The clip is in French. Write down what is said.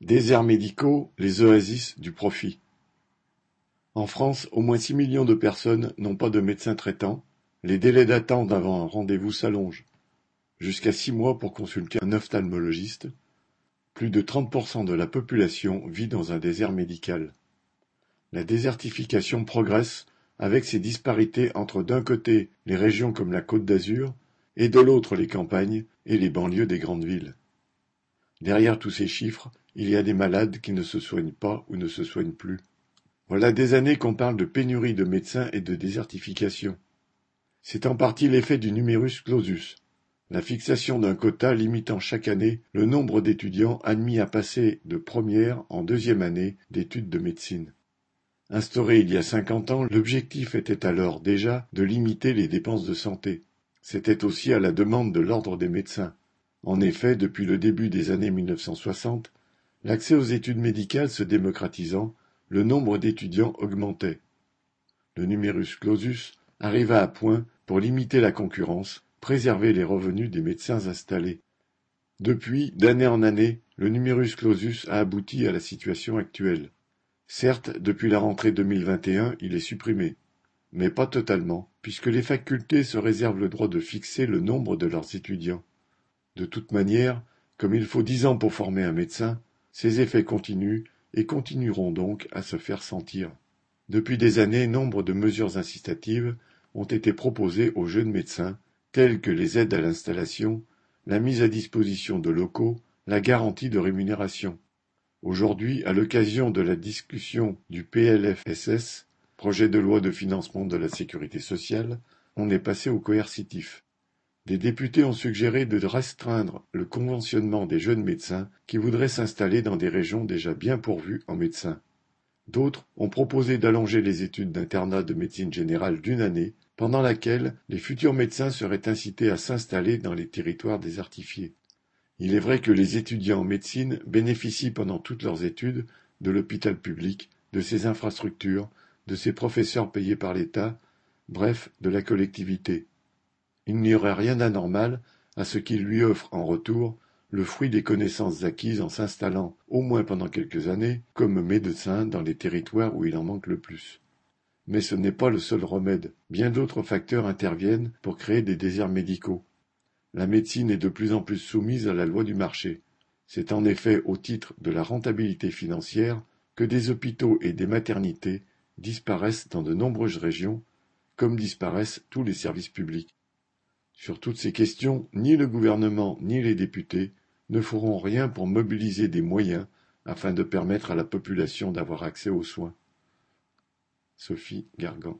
Déserts médicaux, les oasis du profit. En France, au moins six millions de personnes n'ont pas de médecin traitant, les délais d'attente avant un rendez-vous s'allongent jusqu'à six mois pour consulter un ophtalmologiste. Plus de 30% de la population vit dans un désert médical. La désertification progresse avec ses disparités entre d'un côté les régions comme la Côte d'Azur et de l'autre les campagnes et les banlieues des grandes villes. Derrière tous ces chiffres, il y a des malades qui ne se soignent pas ou ne se soignent plus. Voilà des années qu'on parle de pénurie de médecins et de désertification. C'est en partie l'effet du numerus clausus, la fixation d'un quota limitant chaque année le nombre d'étudiants admis à passer de première en deuxième année d'études de médecine. Instauré il y a cinquante ans, l'objectif était alors déjà de limiter les dépenses de santé. C'était aussi à la demande de l'ordre des médecins. En effet, depuis le début des années 1960, l'accès aux études médicales se démocratisant, le nombre d'étudiants augmentait. Le numerus clausus arriva à point pour limiter la concurrence, préserver les revenus des médecins installés. Depuis, d'année en année, le numerus clausus a abouti à la situation actuelle. Certes, depuis la rentrée 2021, il est supprimé, mais pas totalement, puisque les facultés se réservent le droit de fixer le nombre de leurs étudiants. De toute manière, comme il faut dix ans pour former un médecin, ces effets continuent et continueront donc à se faire sentir. Depuis des années, nombre de mesures incitatives ont été proposées aux jeunes médecins, telles que les aides à l'installation, la mise à disposition de locaux, la garantie de rémunération. Aujourd'hui, à l'occasion de la discussion du PLFSS, projet de loi de financement de la sécurité sociale, on est passé au coercitif. Des députés ont suggéré de restreindre le conventionnement des jeunes médecins qui voudraient s'installer dans des régions déjà bien pourvues en médecins. D'autres ont proposé d'allonger les études d'internat de médecine générale d'une année, pendant laquelle les futurs médecins seraient incités à s'installer dans les territoires désertifiés. Il est vrai que les étudiants en médecine bénéficient pendant toutes leurs études de l'hôpital public, de ses infrastructures, de ses professeurs payés par l'État, bref, de la collectivité. Il n'y aurait rien d'anormal à ce qu'il lui offre en retour le fruit des connaissances acquises en s'installant, au moins pendant quelques années, comme médecin dans les territoires où il en manque le plus. Mais ce n'est pas le seul remède. Bien d'autres facteurs interviennent pour créer des déserts médicaux. La médecine est de plus en plus soumise à la loi du marché. C'est en effet au titre de la rentabilité financière que des hôpitaux et des maternités disparaissent dans de nombreuses régions, comme disparaissent tous les services publics. Sur toutes ces questions, ni le gouvernement ni les députés ne feront rien pour mobiliser des moyens afin de permettre à la population d'avoir accès aux soins. Sophie Gargan